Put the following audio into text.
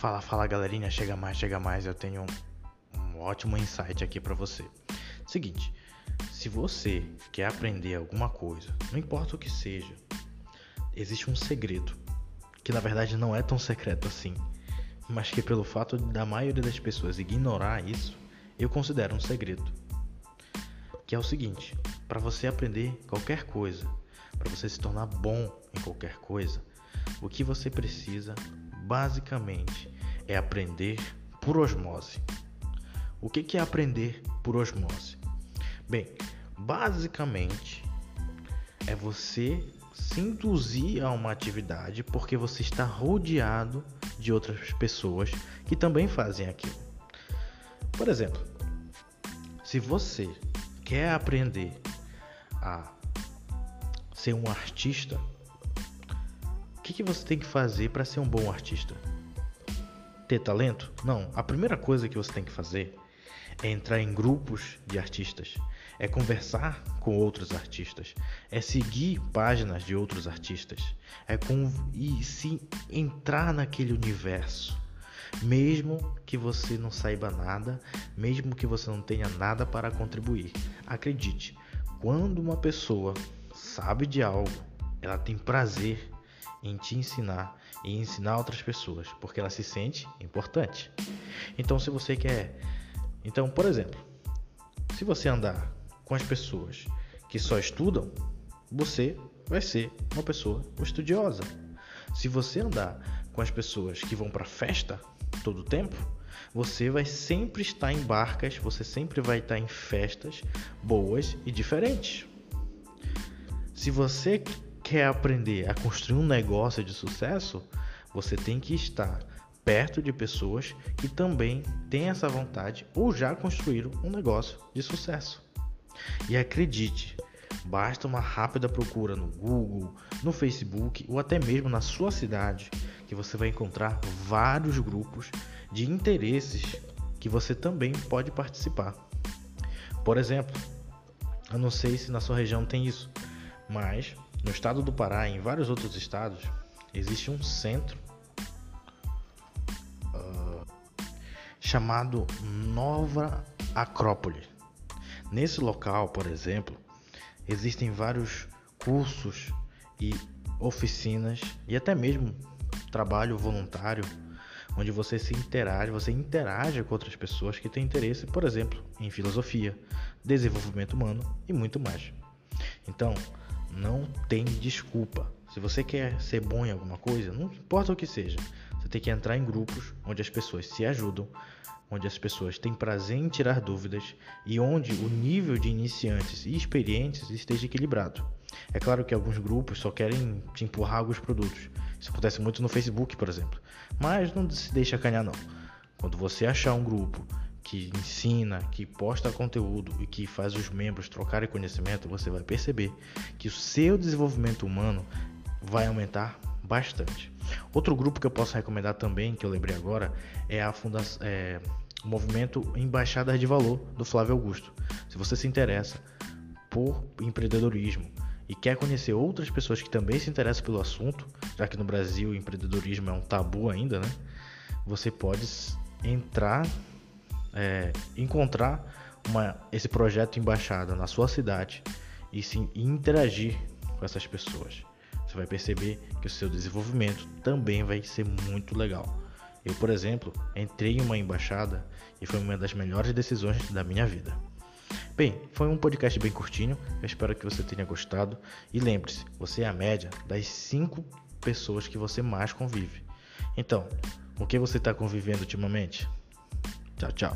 Fala, fala galerinha, chega mais, chega mais. Eu tenho um, um ótimo insight aqui para você. Seguinte, se você quer aprender alguma coisa, não importa o que seja, existe um segredo que na verdade não é tão secreto assim, mas que pelo fato da maioria das pessoas ignorar isso, eu considero um segredo. Que é o seguinte: para você aprender qualquer coisa, para você se tornar bom em qualquer coisa, o que você precisa basicamente é aprender por osmose. O que é aprender por osmose? Bem, basicamente é você se induzir a uma atividade porque você está rodeado de outras pessoas que também fazem aquilo. Por exemplo, se você quer aprender a ser um artista, que, que você tem que fazer para ser um bom artista? Ter talento? Não. A primeira coisa que você tem que fazer é entrar em grupos de artistas, é conversar com outros artistas, é seguir páginas de outros artistas, é e se entrar naquele universo. Mesmo que você não saiba nada, mesmo que você não tenha nada para contribuir, acredite, quando uma pessoa sabe de algo, ela tem prazer em te ensinar e ensinar outras pessoas, porque ela se sente importante. Então, se você quer então, por exemplo, se você andar com as pessoas que só estudam, você vai ser uma pessoa estudiosa. Se você andar com as pessoas que vão para festa todo o tempo, você vai sempre estar em barcas, você sempre vai estar em festas boas e diferentes. Se você quer aprender a construir um negócio de sucesso, você tem que estar perto de pessoas que também têm essa vontade ou já construíram um negócio de sucesso. E acredite, basta uma rápida procura no Google, no Facebook ou até mesmo na sua cidade que você vai encontrar vários grupos de interesses que você também pode participar. Por exemplo, eu não sei se na sua região tem isso, mas no estado do Pará e em vários outros estados existe um centro chamado Nova Acrópole. Nesse local, por exemplo, existem vários cursos e oficinas e até mesmo trabalho voluntário onde você se interage, você interage com outras pessoas que têm interesse, por exemplo, em filosofia, desenvolvimento humano e muito mais. Então, não tem desculpa. Se você quer ser bom em alguma coisa, não importa o que seja, você tem que entrar em grupos onde as pessoas se ajudam, onde as pessoas têm prazer em tirar dúvidas e onde o nível de iniciantes e experientes esteja equilibrado. É claro que alguns grupos só querem te empurrar alguns produtos. Isso acontece muito no Facebook, por exemplo. Mas não se deixa acanhar não. Quando você achar um grupo que ensina, que posta conteúdo e que faz os membros trocarem conhecimento, você vai perceber que o seu desenvolvimento humano vai aumentar bastante. Outro grupo que eu posso recomendar também, que eu lembrei agora, é a fundação, é, o movimento Embaixadas de Valor do Flávio Augusto. Se você se interessa por empreendedorismo e quer conhecer outras pessoas que também se interessam pelo assunto, já que no Brasil empreendedorismo é um tabu ainda, né? Você pode entrar, é, encontrar uma, esse projeto embaixada na sua cidade e, sim, interagir com essas pessoas você vai perceber que o seu desenvolvimento também vai ser muito legal. Eu, por exemplo, entrei em uma embaixada e foi uma das melhores decisões da minha vida. Bem, foi um podcast bem curtinho, eu espero que você tenha gostado. E lembre-se, você é a média das 5 pessoas que você mais convive. Então, com quem você está convivendo ultimamente? Tchau, tchau.